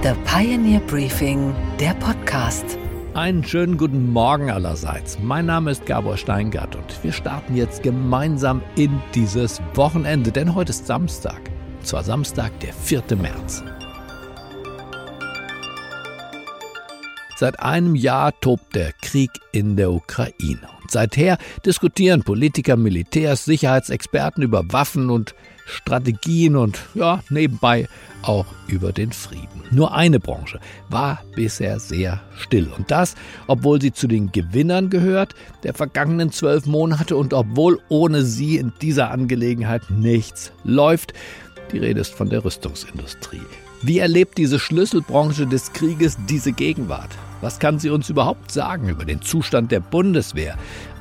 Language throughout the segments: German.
The Pioneer Briefing, der Podcast. Einen schönen guten Morgen allerseits. Mein Name ist Gabor Steingart und wir starten jetzt gemeinsam in dieses Wochenende, denn heute ist Samstag. Und zwar Samstag, der 4. März. Seit einem Jahr tobt der Krieg in der Ukraine. Und seither diskutieren Politiker, Militärs, Sicherheitsexperten über Waffen und Strategien und ja, nebenbei auch über den Frieden. Nur eine Branche war bisher sehr still. Und das, obwohl sie zu den Gewinnern gehört der vergangenen zwölf Monate und obwohl ohne sie in dieser Angelegenheit nichts läuft. Die Rede ist von der Rüstungsindustrie. Wie erlebt diese Schlüsselbranche des Krieges diese Gegenwart? Was kann sie uns überhaupt sagen über den Zustand der Bundeswehr,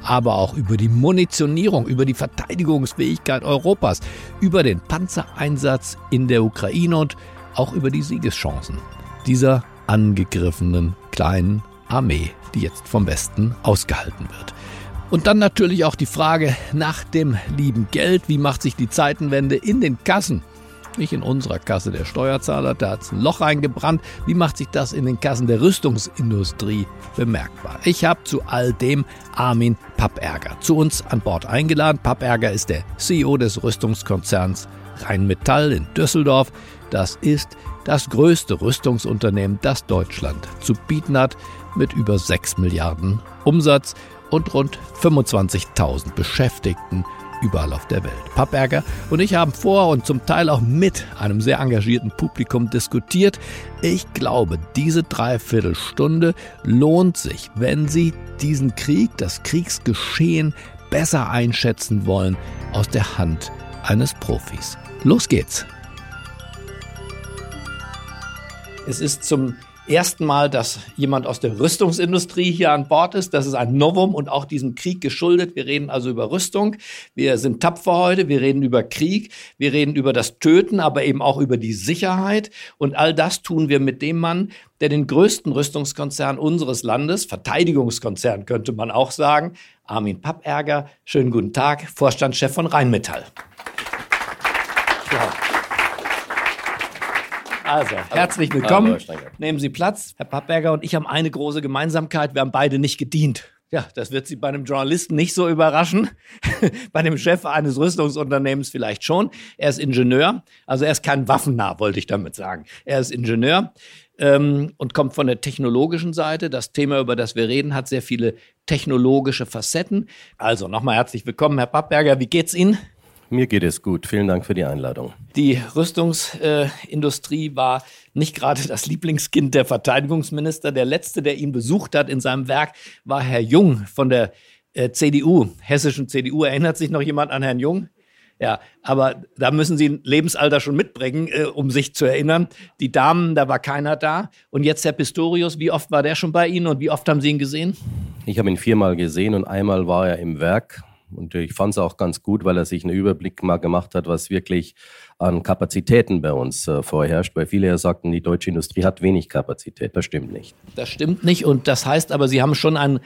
aber auch über die Munitionierung, über die Verteidigungsfähigkeit Europas, über den Panzereinsatz in der Ukraine und auch über die Siegeschancen dieser angegriffenen kleinen Armee, die jetzt vom Westen ausgehalten wird. Und dann natürlich auch die Frage nach dem lieben Geld. Wie macht sich die Zeitenwende in den Kassen nicht in unserer Kasse der Steuerzahler, da hat es ein Loch reingebrannt. Wie macht sich das in den Kassen der Rüstungsindustrie bemerkbar? Ich habe zu all dem Armin Papperger zu uns an Bord eingeladen. Papperger ist der CEO des Rüstungskonzerns Rheinmetall in Düsseldorf. Das ist das größte Rüstungsunternehmen, das Deutschland zu bieten hat, mit über 6 Milliarden Umsatz und rund 25.000 Beschäftigten überall auf der Welt. Papperger und ich haben vor und zum Teil auch mit einem sehr engagierten Publikum diskutiert. Ich glaube, diese Dreiviertelstunde lohnt sich, wenn Sie diesen Krieg, das Kriegsgeschehen besser einschätzen wollen aus der Hand eines Profis. Los geht's! Es ist zum ersten Mal, dass jemand aus der Rüstungsindustrie hier an Bord ist. Das ist ein Novum und auch diesem Krieg geschuldet. Wir reden also über Rüstung. Wir sind tapfer heute. Wir reden über Krieg. Wir reden über das Töten, aber eben auch über die Sicherheit. Und all das tun wir mit dem Mann, der den größten Rüstungskonzern unseres Landes, Verteidigungskonzern könnte man auch sagen, Armin Papperger. Schönen guten Tag, Vorstandschef von Rheinmetall. Ja. Also, herzlich willkommen. Nehmen Sie Platz. Herr Pappberger und ich haben eine große Gemeinsamkeit. Wir haben beide nicht gedient. Ja, das wird Sie bei einem Journalisten nicht so überraschen. bei dem Chef eines Rüstungsunternehmens vielleicht schon. Er ist Ingenieur. Also er ist kein Waffennah, wollte ich damit sagen. Er ist Ingenieur ähm, und kommt von der technologischen Seite. Das Thema, über das wir reden, hat sehr viele technologische Facetten. Also nochmal herzlich willkommen, Herr Pappberger. Wie geht's Ihnen? Mir geht es gut. Vielen Dank für die Einladung. Die Rüstungsindustrie war nicht gerade das Lieblingskind der Verteidigungsminister. Der letzte, der ihn besucht hat in seinem Werk, war Herr Jung von der äh, CDU, hessischen CDU. Erinnert sich noch jemand an Herrn Jung? Ja, aber da müssen Sie ein Lebensalter schon mitbringen, äh, um sich zu erinnern. Die Damen, da war keiner da. Und jetzt Herr Pistorius, wie oft war der schon bei Ihnen und wie oft haben Sie ihn gesehen? Ich habe ihn viermal gesehen und einmal war er im Werk und ich fand es auch ganz gut, weil er sich einen Überblick mal gemacht hat, was wirklich an Kapazitäten bei uns äh, vorherrscht. Weil viele ja sagten, die deutsche Industrie hat wenig Kapazität. Das stimmt nicht. Das stimmt nicht. Und das heißt aber, Sie haben schon einen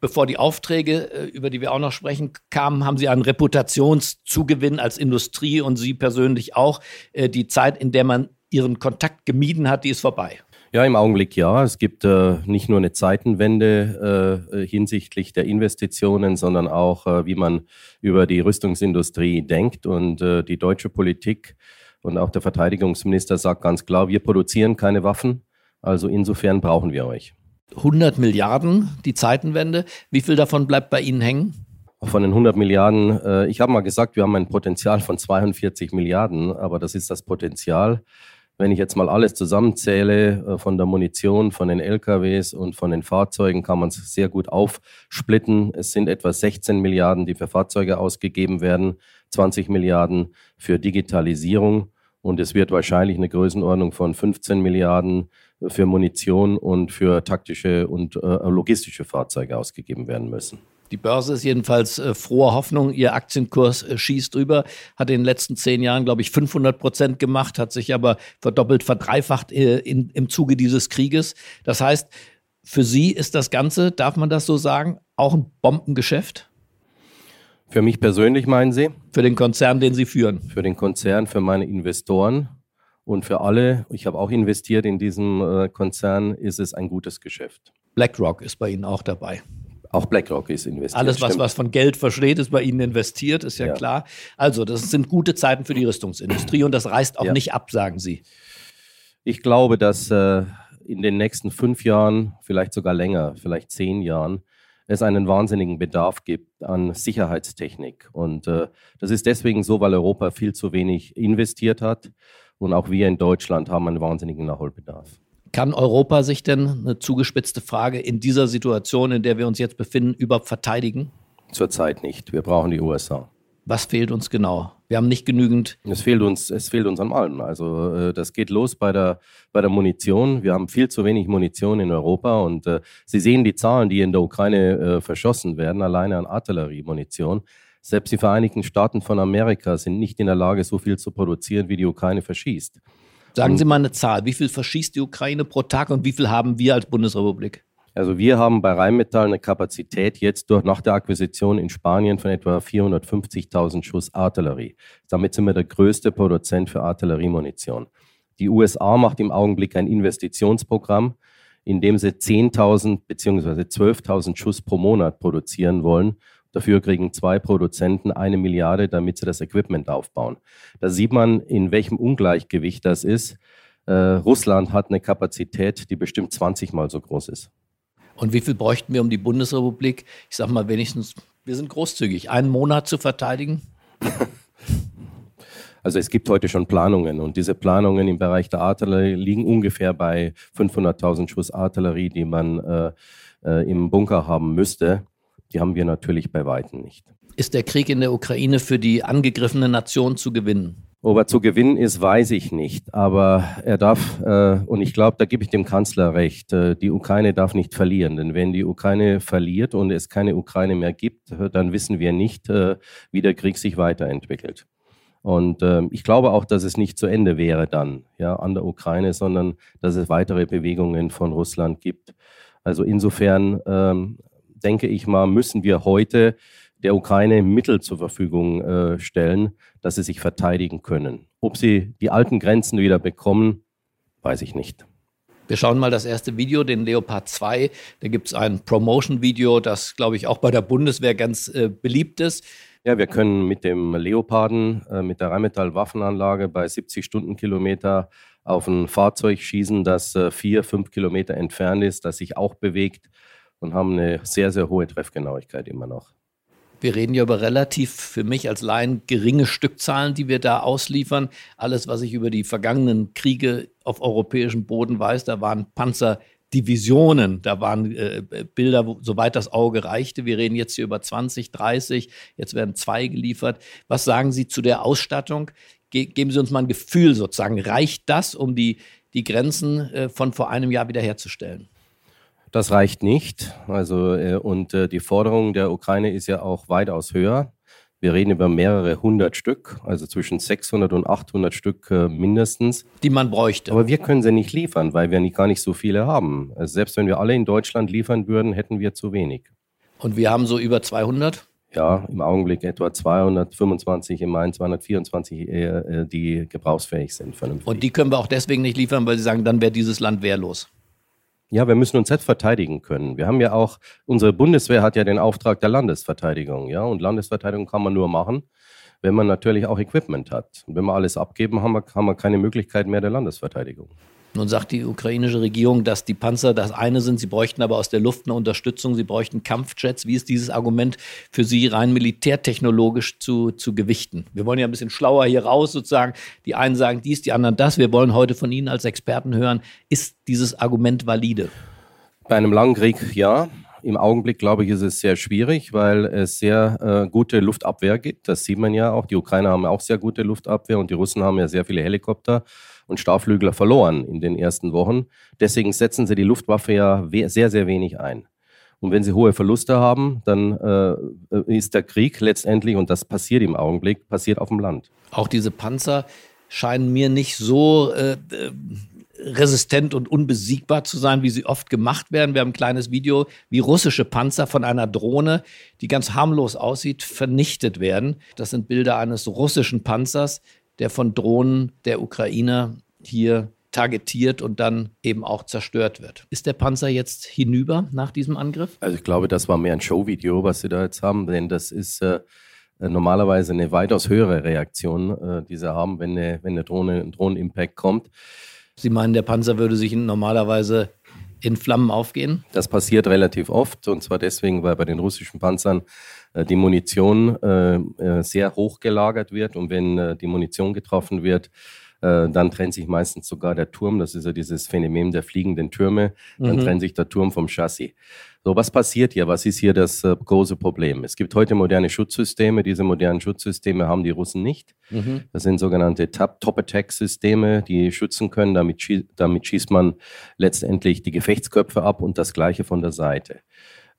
bevor die Aufträge, äh, über die wir auch noch sprechen, kamen, haben Sie einen Reputationszugewinn als Industrie und Sie persönlich auch. Äh, die Zeit, in der man Ihren Kontakt gemieden hat, die ist vorbei. Ja, im Augenblick ja. Es gibt äh, nicht nur eine Zeitenwende äh, hinsichtlich der Investitionen, sondern auch, äh, wie man über die Rüstungsindustrie denkt. Und äh, die deutsche Politik und auch der Verteidigungsminister sagt ganz klar, wir produzieren keine Waffen. Also insofern brauchen wir euch. 100 Milliarden, die Zeitenwende. Wie viel davon bleibt bei Ihnen hängen? Von den 100 Milliarden, äh, ich habe mal gesagt, wir haben ein Potenzial von 42 Milliarden, aber das ist das Potenzial. Wenn ich jetzt mal alles zusammenzähle, äh, von der Munition, von den LKWs und von den Fahrzeugen, kann man es sehr gut aufsplitten. Es sind etwa 16 Milliarden, die für Fahrzeuge ausgegeben werden, 20 Milliarden für Digitalisierung und es wird wahrscheinlich eine Größenordnung von 15 Milliarden für Munition und für taktische und äh, logistische Fahrzeuge ausgegeben werden müssen. Die Börse ist jedenfalls äh, froher Hoffnung. Ihr Aktienkurs äh, schießt drüber, hat in den letzten zehn Jahren, glaube ich, 500 Prozent gemacht, hat sich aber verdoppelt, verdreifacht äh, in, im Zuge dieses Krieges. Das heißt, für Sie ist das Ganze, darf man das so sagen, auch ein Bombengeschäft? Für mich persönlich meinen Sie? Für den Konzern, den Sie führen. Für den Konzern, für meine Investoren Und für alle, ich habe auch investiert in diesem äh, Konzern, ist es ein gutes Geschäft. BlackRock ist bei Ihnen auch dabei. Auch BlackRock ist investiert. Alles, was, was von Geld versteht, ist bei Ihnen investiert, ist ja, ja, klar. Also, das sind gute Zeiten für die Rüstungsindustrie und das reißt auch ja. nicht ab, sagen Sie. Ich glaube, dass äh, in den nächsten fünf Jahren, vielleicht sogar länger, vielleicht zehn Jahren, es einen wahnsinnigen Bedarf gibt an Sicherheitstechnik. Und äh, das ist deswegen so, weil Europa viel zu wenig investiert hat. Und auch wir in Deutschland haben einen wahnsinnigen Nachholbedarf. Kann Europa sich denn, eine zugespitzte Frage, in dieser Situation, in der wir uns jetzt befinden, überhaupt verteidigen? Zurzeit nicht. Wir brauchen die USA. Was fehlt uns genau? Wir haben nicht genügend. Es fehlt uns, es fehlt uns an allem. Also äh, das geht los bei der, bei der Munition. Wir haben viel zu wenig Munition in Europa und äh, Sie sehen die Zahlen, die in der Ukraine äh, verschossen werden, alleine an Artilleriemunition. Selbst die Vereinigten Staaten von Amerika sind nicht in der Lage, so viel zu produzieren, wie die Ukraine verschießt. Sagen Sie mal eine Zahl. Wie viel verschießt die Ukraine pro Tag und wie viel haben wir als Bundesrepublik? Also wir haben bei Rheinmetall eine Kapazität jetzt durch nach der Akquisition in Spanien von etwa 450.000 Schuss Artillerie. Damit sind wir der größte Produzent für Artilleriemunition. Die USA macht im Augenblick ein Investitionsprogramm, in dem sie 10.000 bzw. 12.000 Schuss pro Monat produzieren wollen Dafür kriegen zwei Produzenten eine Milliarde, damit sie das Equipment aufbauen. Da sieht man, in welchem Ungleichgewicht das ist. Äh, Russland hat eine Kapazität, die bestimmt 20 Mal so groß ist. Und wie viel bräuchten wir, um die Bundesrepublik, ich sage mal wenigstens, wir sind großzügig, einen Monat zu verteidigen? Also es gibt heute schon Planungen und diese Planungen im Bereich der Artillerie liegen ungefähr bei 500.000 Schuss Artillerie, die man äh, äh, im Bunker haben müsste. Die haben wir natürlich bei Weitem nicht. Ist der Krieg in der Ukraine für die angegriffene Nation zu gewinnen? Ob er zu gewinnen ist, weiß ich nicht. Aber er darf, äh, und ich glaube, da gebe ich dem Kanzler recht, äh, die Ukraine darf nicht verlieren. Denn wenn die Ukraine verliert und es keine Ukraine mehr gibt, äh, dann wissen wir nicht, äh, wie der Krieg sich weiterentwickelt. Und äh, ich glaube auch, dass es nicht zu Ende wäre dann ja, an der Ukraine, sondern dass es weitere Bewegungen von Russland gibt. Also insofern ähm, denke ich mal, müssen wir heute der Ukraine Mittel zur Verfügung äh, stellen, dass sie sich verteidigen können. Ob sie die alten Grenzen wieder bekommen, weiß ich nicht. Wir schauen mal das erste Video, den Leopard 2. Da gibt es ein Promotion-Video, das, glaube ich, auch bei der Bundeswehr ganz äh, beliebt ist. Ja, wir können mit dem Leoparden, äh, mit der Rheinmetall-Waffenanlage bei 70 Stundenkilometer auf ein Fahrzeug schießen, das äh, vier, fünf Kilometer entfernt ist, das sich auch bewegt und haben eine sehr, sehr hohe Treffgenauigkeit immer noch. Wir reden ja über relativ für mich als Laien geringe Stückzahlen, die wir da ausliefern. Alles, was ich über die vergangenen Kriege auf europäischem Boden weiß, da waren Panzerdivisionen, da waren äh, Bilder, wo, soweit das Auge reichte. Wir reden jetzt hier über 20, 30, jetzt werden zwei geliefert. Was sagen Sie zu der Ausstattung? Ge geben Sie uns mal ein Gefühl sozusagen. Reicht das, um die, die Grenzen äh, von vor einem Jahr wiederherzustellen? Das reicht nicht. Also, äh, und äh, die Forderung der Ukraine ist ja auch weitaus höher. Wir reden über mehrere hundert Stück, also zwischen 600 und 800 Stück äh, mindestens. Die man bräuchte. Aber wir können sie nicht liefern, weil wir nicht, gar nicht so viele haben. Also selbst wenn wir alle in Deutschland liefern würden, hätten wir zu wenig. Und wir haben so über 200? Ja, im Augenblick etwa 225, im Main 224, äh, die gebrauchsfähig sind. Vernünftig. Und die können wir auch deswegen nicht liefern, weil Sie sagen, dann wäre dieses Land wehrlos. Ja, wir müssen uns selbst verteidigen können. Wir haben ja auch, unsere Bundeswehr hat ja den Auftrag der Landesverteidigung, ja, und Landesverteidigung kann man nur machen, wenn man natürlich auch Equipment hat. Und wenn wir alles abgeben, haben wir, haben wir keine Möglichkeit mehr der Landesverteidigung. Nun sagt die ukrainische Regierung, dass die Panzer das eine sind, sie bräuchten aber aus der Luft eine Unterstützung, sie bräuchten Kampfjets. Wie ist dieses Argument für Sie rein militärtechnologisch zu, zu gewichten? Wir wollen ja ein bisschen schlauer hier raus sozusagen. Die einen sagen dies, die anderen das. Wir wollen heute von Ihnen als Experten hören, ist dieses Argument valide? Bei einem langen Krieg ja. Im Augenblick, glaube ich, ist es sehr schwierig, weil es sehr äh, gute Luftabwehr gibt. Das sieht man ja auch. Die Ukrainer haben auch sehr gute Luftabwehr und die Russen haben ja sehr viele Helikopter und Starflügler verloren in den ersten Wochen. Deswegen setzen sie die Luftwaffe ja sehr, sehr wenig ein. Und wenn sie hohe Verluste haben, dann äh, ist der Krieg letztendlich, und das passiert im Augenblick, passiert auf dem Land. Auch diese Panzer scheinen mir nicht so äh, äh resistent und unbesiegbar zu sein, wie sie oft gemacht werden. Wir haben ein kleines Video, wie russische Panzer von einer Drohne, die ganz harmlos aussieht, vernichtet werden. Das sind Bilder eines russischen Panzers, der von Drohnen der Ukrainer hier targetiert und dann eben auch zerstört wird. Ist der Panzer jetzt hinüber nach diesem Angriff? Also ich glaube, das war mehr ein Showvideo, was Sie da jetzt haben, denn das ist äh, normalerweise eine weitaus höhere Reaktion, äh, die sie haben, wenn eine, wenn eine Drohne, ein Drohnenimpact kommt. Sie meinen, der Panzer würde sich normalerweise in Flammen aufgehen? Das passiert relativ oft und zwar deswegen, weil bei den russischen Panzern äh, die Munition äh, äh, sehr hoch gelagert wird und wenn die Munition getroffen wird, dann trennt sich meistens sogar der Turm. Das ist ja dieses Phänomen der fliegenden Türme. Dann mhm. trennt sich der Turm vom Chassis. So, was passiert hier? Was ist hier das äh, große Problem? Es gibt heute moderne Schutzsysteme. Diese modernen Schutzsysteme haben die Russen nicht. Mhm. Das sind sogenannte Top-Attack-Systeme, die schützen können. Damit, schie damit schießt man letztendlich die Gefechtsköpfe ab und das Gleiche von der Seite.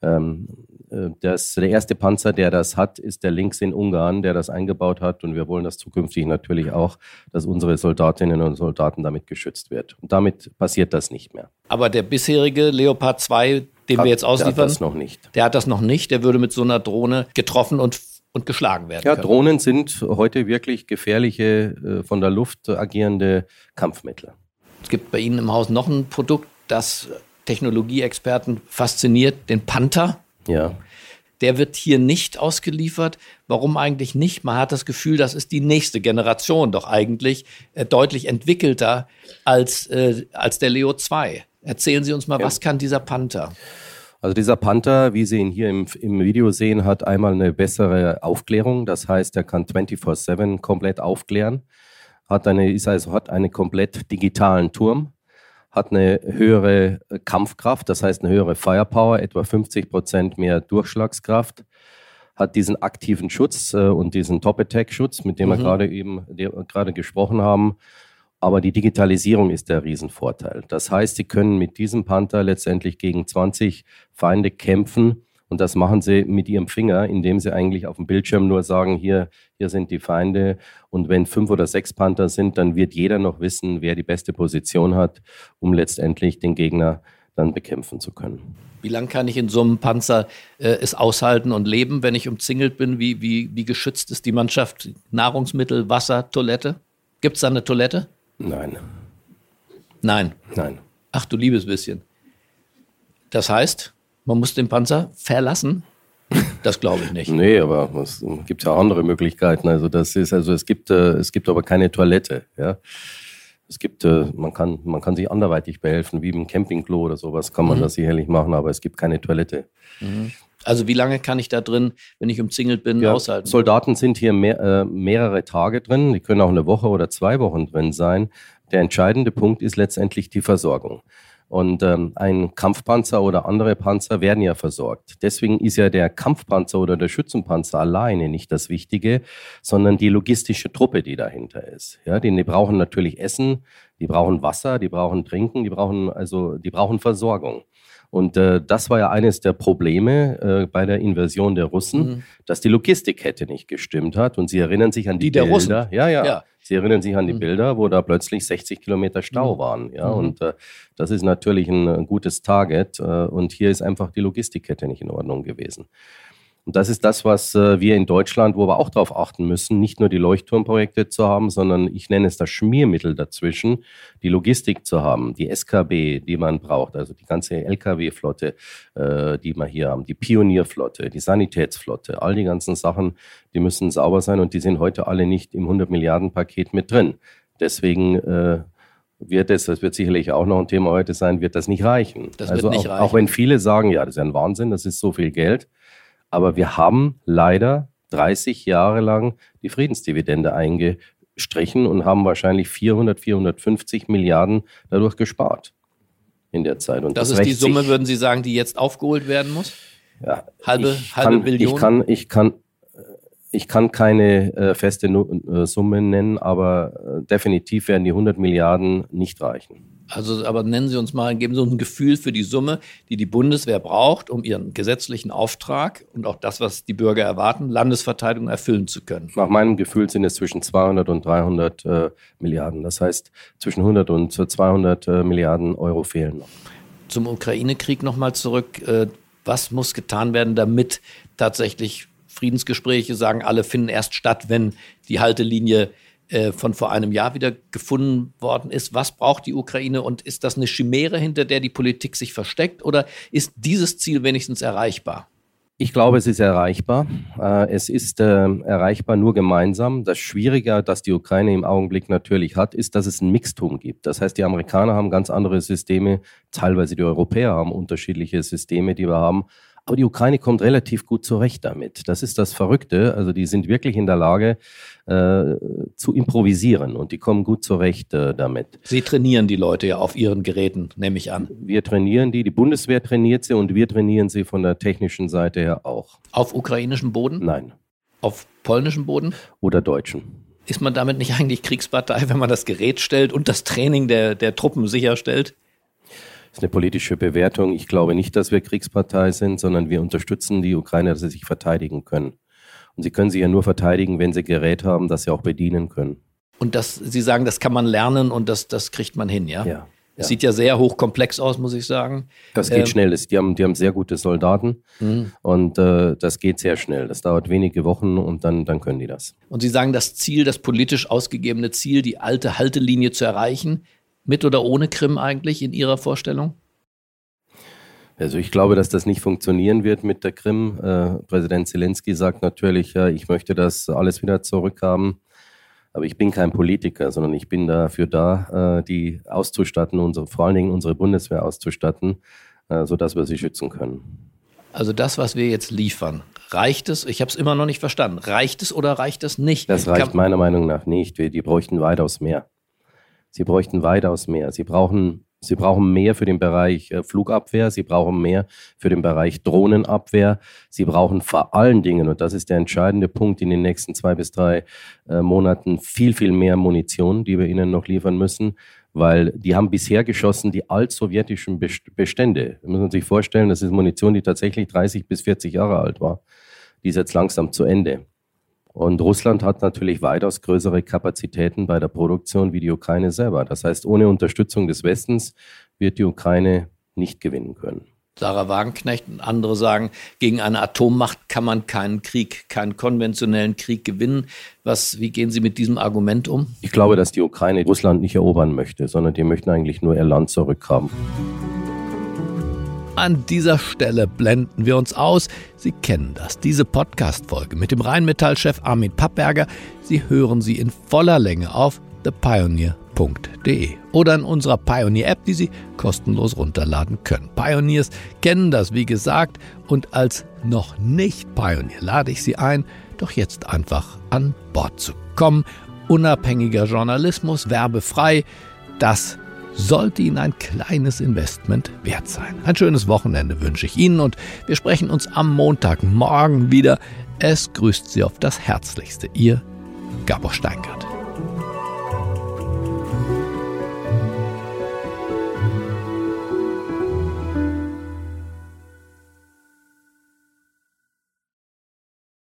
Ähm, äh, das, der erste Panzer, der das hat, ist der links in Ungarn, der das eingebaut hat. Und wir wollen das zukünftig natürlich auch, dass unsere Soldatinnen und Soldaten damit geschützt wird. Und damit passiert das nicht mehr. Aber der bisherige Leopard 2, den hat, wir jetzt ausliefern, der hat das noch nicht. Der hat das noch nicht. Der würde mit so einer Drohne getroffen und und geschlagen werden. Ja, können. Drohnen sind heute wirklich gefährliche, äh, von der Luft agierende Kampfmittel. Es gibt bei Ihnen im Haus noch ein Produkt, das Technologieexperten fasziniert, den Panther. Ja. Der wird hier nicht ausgeliefert. Warum eigentlich nicht? Man hat das Gefühl, das ist die nächste Generation, doch eigentlich äh, deutlich entwickelter als, äh, als der Leo 2. Erzählen Sie uns mal, ja. was kann dieser Panther? Also dieser Panther, wie Sie ihn hier im, im Video sehen, hat einmal eine bessere Aufklärung. Das heißt, er kann 24-7 komplett aufklären. Hat eine, ist also, hat einen komplett digitalen Turm hat eine höhere äh, Kampfkraft, das heißt eine höhere Firepower, etwa 50 Prozent mehr Durchschlagskraft, hat diesen aktiven Schutz äh, und diesen Top-Attack-Schutz, mit dem mhm. wir gerade eben gerade gesprochen haben. Aber die Digitalisierung ist der Riesenvorteil. Das heißt, Sie können mit diesem Panther letztendlich gegen 20 Feinde kämpfen, und das machen sie mit ihrem Finger, indem sie eigentlich auf dem Bildschirm nur sagen, hier, hier sind die Feinde. Und wenn fünf oder sechs Panther sind, dann wird jeder noch wissen, wer die beste Position hat, um letztendlich den Gegner dann bekämpfen zu können. Wie lange kann ich in so einem Panzer äh, es aushalten und leben, wenn ich umzingelt bin? Wie, wie, wie geschützt ist die Mannschaft? Nahrungsmittel, Wasser, Toilette? Gibt es da eine Toilette? Nein. Nein. Nein. Ach du liebes bisschen. Das heißt, man muss den Panzer verlassen. Das glaube ich nicht. nee, aber es gibt ja andere Möglichkeiten. Also das ist, also es gibt, äh, es gibt aber keine Toilette, ja. Es gibt, äh, man kann, man kann sich anderweitig behelfen, wie im Campingklo oder sowas kann man mhm. das sicherlich machen, aber es gibt keine Toilette. Mhm. Also wie lange kann ich da drin, wenn ich umzingelt bin, ja, aushalten? Soldaten sind hier mehr, äh, mehrere Tage drin, die können auch eine Woche oder zwei Wochen drin sein. Der entscheidende Punkt ist letztendlich die Versorgung. Und ähm, ein Kampfpanzer oder andere Panzer werden ja versorgt. Deswegen ist ja der Kampfpanzer oder der Schützenpanzer alleine nicht das Wichtige, sondern die logistische Truppe, die dahinter ist. Ja, die, die brauchen natürlich Essen, die brauchen Wasser, die brauchen Trinken, die brauchen also die brauchen Versorgung. Und äh, das war ja eines der Probleme äh, bei der Invasion der Russen, mhm. dass die Logistikkette nicht gestimmt hat. Und Sie erinnern sich an die, die der Bilder. Russen. Ja, ja, ja. Sie erinnern sich an die mhm. Bilder, wo da plötzlich 60 Kilometer Stau mhm. waren. Ja, mhm. und äh, das ist natürlich ein, ein gutes Target. Äh, und hier ist einfach die Logistikkette nicht in Ordnung gewesen. Und das ist das, was äh, wir in Deutschland, wo wir auch darauf achten müssen, nicht nur die Leuchtturmprojekte zu haben, sondern ich nenne es das Schmiermittel dazwischen, die Logistik zu haben, die SKB, die man braucht, also die ganze Lkw-Flotte, äh, die wir hier haben, die Pionierflotte, die Sanitätsflotte, all die ganzen Sachen, die müssen sauber sein und die sind heute alle nicht im 100 Milliarden Paket mit drin. Deswegen äh, wird es, das wird sicherlich auch noch ein Thema heute sein, wird das nicht reichen. Das also wird nicht auch, reichen. auch wenn viele sagen, ja, das ist ein Wahnsinn, das ist so viel Geld. Aber wir haben leider 30 Jahre lang die Friedensdividende eingestrichen und haben wahrscheinlich 400, 450 Milliarden dadurch gespart in der Zeit. Und das, das ist die Summe, würden Sie sagen, die jetzt aufgeholt werden muss? Ja, halbe, halbe kann, Billion? Ich kann, ich kann, ich kann keine äh, feste äh, Summe nennen, aber äh, definitiv werden die 100 Milliarden nicht reichen. Also, aber nennen Sie uns mal, geben Sie uns ein Gefühl für die Summe, die die Bundeswehr braucht, um ihren gesetzlichen Auftrag und auch das, was die Bürger erwarten, Landesverteidigung erfüllen zu können. Nach meinem Gefühl sind es zwischen 200 und 300 äh, Milliarden. Das heißt, zwischen 100 und 200 äh, Milliarden Euro fehlen noch. Zum Ukraine-Krieg nochmal zurück. Äh, was muss getan werden, damit tatsächlich Friedensgespräche, sagen alle, finden erst statt, wenn die Haltelinie äh, von vor einem Jahr wieder gefunden worden ist. Was braucht die Ukraine und ist das eine Chimäre, hinter der die Politik sich versteckt oder ist dieses Ziel wenigstens erreichbar? Ich glaube, es ist erreichbar. Äh, es ist äh, erreichbar nur gemeinsam. Das Schwierige, das die Ukraine im Augenblick natürlich hat, ist, dass es ein Mixtum gibt. Das heißt, die Amerikaner haben ganz andere Systeme, teilweise die Europäer haben unterschiedliche Systeme, die wir haben. Aber die Ukraine kommt relativ gut zurecht damit. Das ist das Verrückte. Also die sind wirklich in der Lage äh, zu improvisieren und die kommen gut zurecht äh, damit. Sie trainieren die Leute ja auf ihren Geräten, nehme ich an. Wir trainieren die, die Bundeswehr trainiert sie und wir trainieren sie von der technischen Seite her auch. Auf ukrainischem Boden? Nein. Auf polnischem Boden? Oder deutschen. Ist man damit nicht eigentlich Kriegspartei, wenn man das Gerät stellt und das Training der, der Truppen sicherstellt? Das ist eine politische Bewertung. Ich glaube nicht, dass wir Kriegspartei sind, sondern wir unterstützen die Ukrainer, dass sie sich verteidigen können. Und sie können sich ja nur verteidigen, wenn sie Gerät haben, das sie auch bedienen können. Und das, Sie sagen, das kann man lernen und das, das kriegt man hin, ja? Ja. Es sieht ja sehr hochkomplex aus, muss ich sagen. Das geht ähm, schnell. Die haben, die haben sehr gute Soldaten mhm. und äh, das geht sehr schnell. Das dauert wenige Wochen und dann, dann können die das. Und Sie sagen, das Ziel, das politisch ausgegebene Ziel, die alte Haltelinie zu erreichen, mit oder ohne Krim eigentlich in Ihrer Vorstellung? Also ich glaube, dass das nicht funktionieren wird mit der Krim. Äh, Präsident Zelensky sagt natürlich, ja, ich möchte das alles wieder zurückhaben. Aber ich bin kein Politiker, sondern ich bin dafür da, äh, die auszustatten, unsere, vor allen Dingen unsere Bundeswehr auszustatten, äh, sodass wir sie schützen können. Also das, was wir jetzt liefern, reicht es? Ich habe es immer noch nicht verstanden. Reicht es oder reicht es nicht? Das reicht Kann meiner Meinung nach nicht. Wir, die bräuchten weitaus mehr. Sie bräuchten weitaus mehr. Sie brauchen, sie brauchen mehr für den Bereich äh, Flugabwehr. Sie brauchen mehr für den Bereich Drohnenabwehr. Sie brauchen vor allen Dingen, und das ist der entscheidende Punkt in den nächsten zwei bis drei äh, Monaten, viel, viel mehr Munition, die wir ihnen noch liefern müssen weil die haben bisher geschossen die altsowjetischen Bestände. Da muss man sich vorstellen, das ist Munition, die tatsächlich 30 bis 40 Jahre alt war. Die ist jetzt langsam zu Ende. Und Russland hat natürlich weitaus größere Kapazitäten bei der Produktion wie die Ukraine selber. Das heißt, ohne Unterstützung des Westens wird die Ukraine nicht gewinnen können. Sarah Wagenknecht und andere sagen, gegen eine Atommacht kann man keinen Krieg, keinen konventionellen Krieg gewinnen. Was, wie gehen Sie mit diesem Argument um? Ich glaube, dass die Ukraine Russland nicht erobern möchte, sondern die möchten eigentlich nur ihr Land zurückhaben. An dieser Stelle blenden wir uns aus. Sie kennen das, diese Podcast-Folge mit dem Rheinmetall-Chef Armin Pappberger. Sie hören sie in voller Länge auf thepioneer.de oder in unserer Pioneer-App, die Sie kostenlos runterladen können. Pioneers kennen das, wie gesagt, und als noch nicht Pioneer lade ich Sie ein, doch jetzt einfach an Bord zu kommen. Unabhängiger Journalismus, werbefrei, das sollte Ihnen ein kleines Investment wert sein. Ein schönes Wochenende wünsche ich Ihnen und wir sprechen uns am Montagmorgen wieder. Es grüßt Sie auf das Herzlichste. Ihr Gabor Steingart.